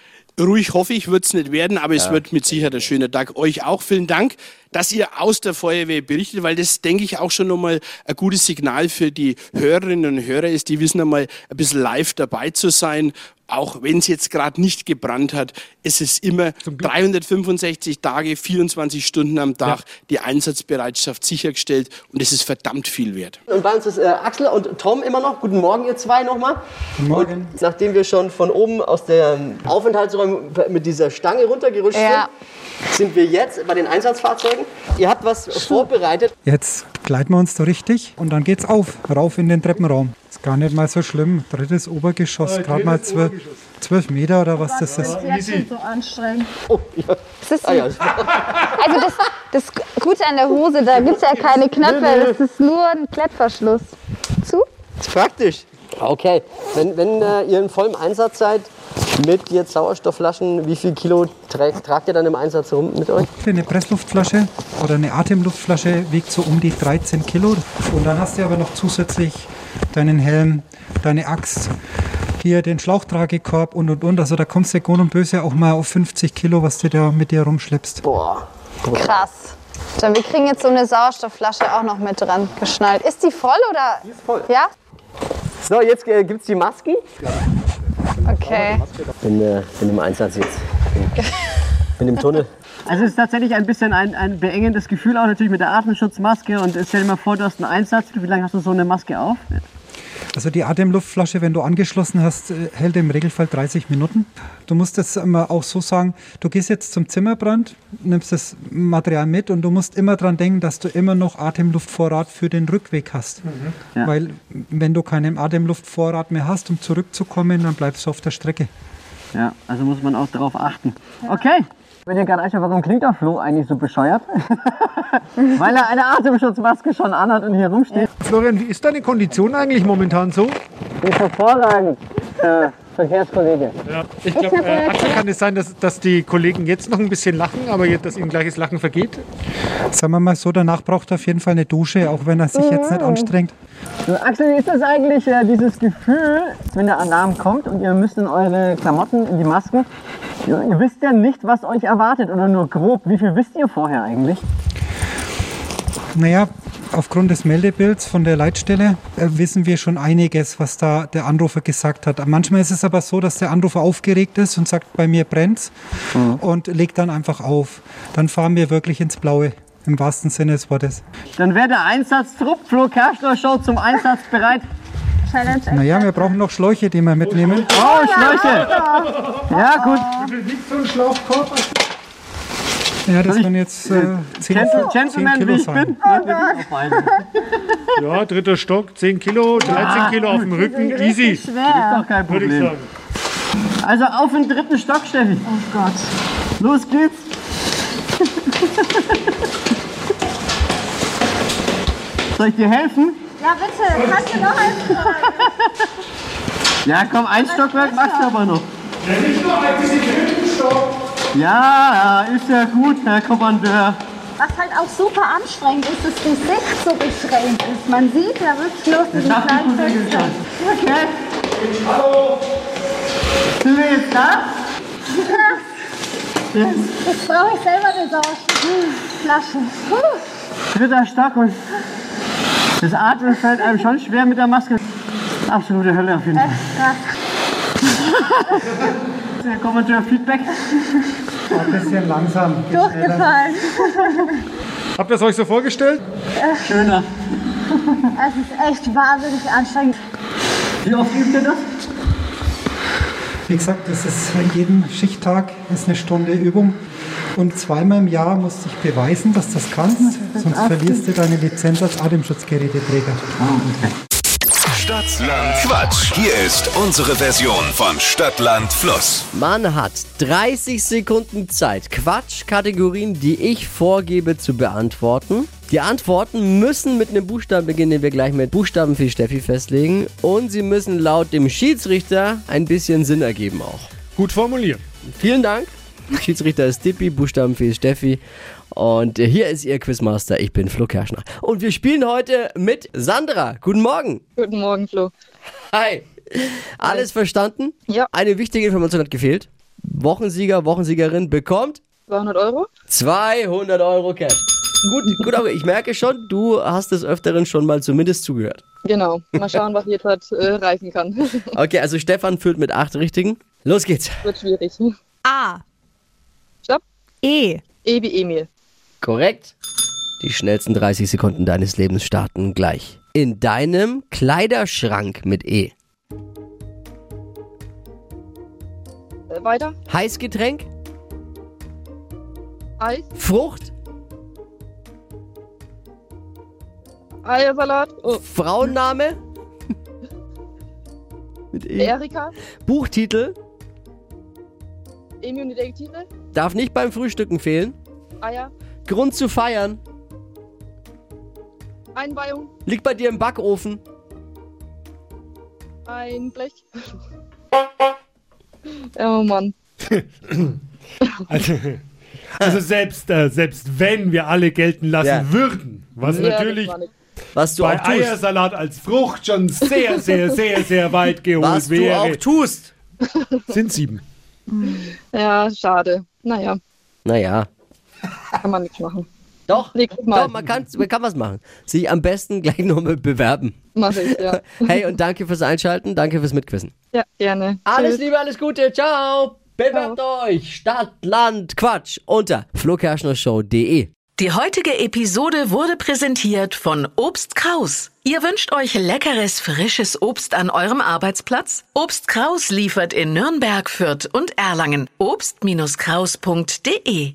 Ruhig hoffe ich, wird es nicht werden, aber es Ja. wird mit Sicherheit ein schöner Tag. Euch auch vielen Dank, dass ihr aus der Feuerwehr berichtet, weil das, denke ich, auch schon nochmal ein gutes Signal für die Hörerinnen und Hörer ist. Die wissen einmal ein bisschen live dabei zu sein. Auch wenn es jetzt gerade nicht gebrannt hat, es ist immer 365 Tage, 24 Stunden am Tag die Einsatzbereitschaft sichergestellt und es ist verdammt viel wert. Und bei uns ist äh, Axel und Tom immer noch. Guten Morgen, ihr zwei nochmal. Guten Morgen. Und nachdem wir schon von oben aus der ähm, Aufenthaltsräume mit dieser Stange runtergerutscht Ja. sind, sind wir jetzt bei den Einsatzfahrzeugen. Ihr habt was vorbereitet. Jetzt gleiten wir uns da richtig und dann geht's auf, rauf in den Treppenraum. Ist gar nicht mal so schlimm. Drittes Obergeschoss, gerade mal zwölf, zwölf Meter oder was das ist. so anstrengend. Das ist Ah, ja. also das, das Gute an der Hose, da gibt es ja keine Knöpfe, das ist nur ein Klettverschluss. Zu? ist praktisch. Okay. Wenn, wenn äh, ihr in vollem Einsatz seid mit jetzt Sauerstoffflaschen, wie viel Kilo tragt, tragt ihr dann im Einsatz rum mit euch? Eine Pressluftflasche oder eine Atemluftflasche wiegt so um die 13 Kilo. Und dann hast du aber noch zusätzlich deinen Helm, deine Axt, hier den Schlauchtragekorb und und und. Also da kommst du gut und böse auch mal auf 50 Kilo, was du da mit dir rumschleppst. Boah. Krass. Dann, wir kriegen jetzt so eine Sauerstoffflasche auch noch mit dran geschnallt. Ist die voll oder? Die ist voll. Ja? So, jetzt äh, gibt's die Masken. Okay. Bin, äh, bin im Einsatz jetzt. Bin, bin im Tunnel. Also es ist tatsächlich ein bisschen ein, ein beengendes Gefühl auch natürlich mit der Atemschutzmaske und stell dir mal vor, du hast einen Einsatz, wie lange hast du so eine Maske auf? Also die Atemluftflasche, wenn du angeschlossen hast, äh, hält im Regelfall 30 Minuten. Du musst das immer auch so sagen, du gehst jetzt zum Zimmerbrand, nimmst das Material mit und du musst immer dran denken, dass du immer noch Atemluftvorrat für den Rückweg hast. Ja. Weil wenn du keinen Atemluftvorrat mehr hast, um zurückzukommen, dann bleibst du auf der Strecke. Ja, also muss man auch darauf achten. Okay. Wenn ihr gerade euch warum klingt der Flo eigentlich so bescheuert? Weil er eine Atemschutzmaske schon anhat und hier rumsteht. Florian, wie ist deine Kondition eigentlich momentan so? Ist hervorragend, äh, Verkehrskollege. Ja. Ich glaube, äh, Axel, kann es sein, dass, dass die Kollegen jetzt noch ein bisschen lachen, aber jetzt, dass ihnen gleiches Lachen vergeht? Sagen wir mal so, danach braucht er auf jeden Fall eine Dusche, auch wenn er sich jetzt nicht anstrengt. So, Axel, wie ist das eigentlich, äh, dieses Gefühl, wenn der Alarm kommt und ihr müsst in eure Klamotten, in die Masken, ihr, ihr wisst ja nicht, was euch erwartet oder nur grob. Wie viel wisst ihr vorher eigentlich? Naja, aufgrund des Meldebilds von der Leitstelle äh, wissen wir schon einiges, was da der Anrufer gesagt hat. Manchmal ist es aber so, dass der Anrufer aufgeregt ist und sagt, bei mir brennt's und legt dann einfach auf. Dann fahren wir wirklich ins Blaue, im wahrsten Sinne des Wortes. Dann wäre der Einsatztrupp Flo Kerschner Show zum Einsatz bereit. Challenge. Naja, wir brauchen noch Schläuche, die wir mitnehmen. Oh, Schläuche! Ja, gut. Wie viel wiegt so ein Schlauchkorb? Ja, das werden jetzt äh, 10, Gentle- 10 Gentleman, wie Kilo ich sein. bin. einen. Ja, dritter Stock, 10 Kilo, 13 Kilo auf dem Rücken, easy. Ist doch kein Würde ich Problem. sagen. Also auf den dritten Stock, Steffi. Oh Gott. Los geht's. Soll ich dir helfen? Ja, bitte. Kannst du noch helfen? Ja, komm, ein Stockwerk machst du aber noch. Ja, nicht nur ein bisschen dritten Stock. Ja, ist ja gut, Herr Kommandeur. Was halt auch super anstrengend ist, ist die Sicht so beschränkt ist. Man sieht ja wirklich nur diesen kleinen Fenster. Okay. Hallo. Sind wir jetzt da? Yes. Jetzt brauche ich selber eine Sauerstoffflasche. Puh. Dritter Stock und das Atmen fällt einem schon schwer mit der Maske. Absolute Hölle auf jeden Fall. Krass. Herr Kommandeur, Feedback? Ein bisschen langsam. Durchgefallen. Habt ihr es euch so vorgestellt? Schöner. Es ist echt wahnsinnig anstrengend. Wie oft übt ihr das? Wie gesagt, das ist jeden Schichttag ist eine Stunde Übung. Und zweimal im Jahr musst du dich beweisen, dass du das kannst, sonst verlierst du deine Lizenz als Atemschutzgeräteträger. Stadtland Quatsch. Hier ist unsere Version von Stadtland Fluss. Man hat 30 Sekunden Zeit, Quatschkategorien, die ich vorgebe, zu beantworten. Die Antworten müssen mit einem Buchstaben beginnen, den wir gleich mit Buchstaben für Steffi festlegen. Und sie müssen laut dem Schiedsrichter ein bisschen Sinn ergeben auch. Gut formuliert. Vielen Dank. Schiedsrichter ist Dippi, Buchstaben für Steffi. Und hier ist Ihr Quizmaster. Ich bin Flo Kerschner. Und wir spielen heute mit Sandra. Guten Morgen. Guten Morgen, Flo. Hi. Alles verstanden? Ja. Eine wichtige Information hat gefehlt. Wochensieger, Wochensiegerin bekommt 200 Euro? 200 Euro Cash. Gut, gut, aber ich merke schon, du hast des Öfteren schon mal zumindest zugehört. Genau. Mal schauen, was jetzt halt, äh, reifen kann. Okay, also Stefan führt mit acht Richtigen. Los geht's. Wird schwierig. A. Stopp. E. E wie Emil. Korrekt. Die schnellsten 30 Sekunden deines Lebens starten gleich. In deinem Kleiderschrank mit E. Äh, weiter. Heißgetränk, Eis. Frucht, Eiersalat. Oh. Frauenname mit E. Erika. Buchtitel, Detektive. darf nicht beim Frühstücken fehlen. Eier. Grund zu feiern, Einweihung. liegt bei dir im Backofen. Ein Blech. oh Mann. Also, also selbst, äh, selbst wenn wir alle gelten lassen Ja. würden, was Ja, natürlich. Was du bei auch tust. Eiersalat als Frucht schon sehr, sehr, sehr, sehr weit geholt Was du wäre. auch tust. Sind sieben. Ja, schade. Naja, Naja, kann man nichts machen. Doch, Mal. doch man, kann, man kann was machen. Sich am besten gleich nochmal bewerben. Mach ich, ja. Hey, und danke fürs Einschalten, danke fürs Mitquissen. Ja, gerne. Alles Tschüss. Liebe, alles Gute, ciao. Bewerbt euch Stadt, Land, Quatsch unter flokerschnershow.de. Die heutige Episode wurde präsentiert von Obst Kraus. Ihr wünscht euch leckeres, frisches Obst an eurem Arbeitsplatz? Obst Kraus liefert in Nürnberg, Fürth und Erlangen. Obst-Kraus.de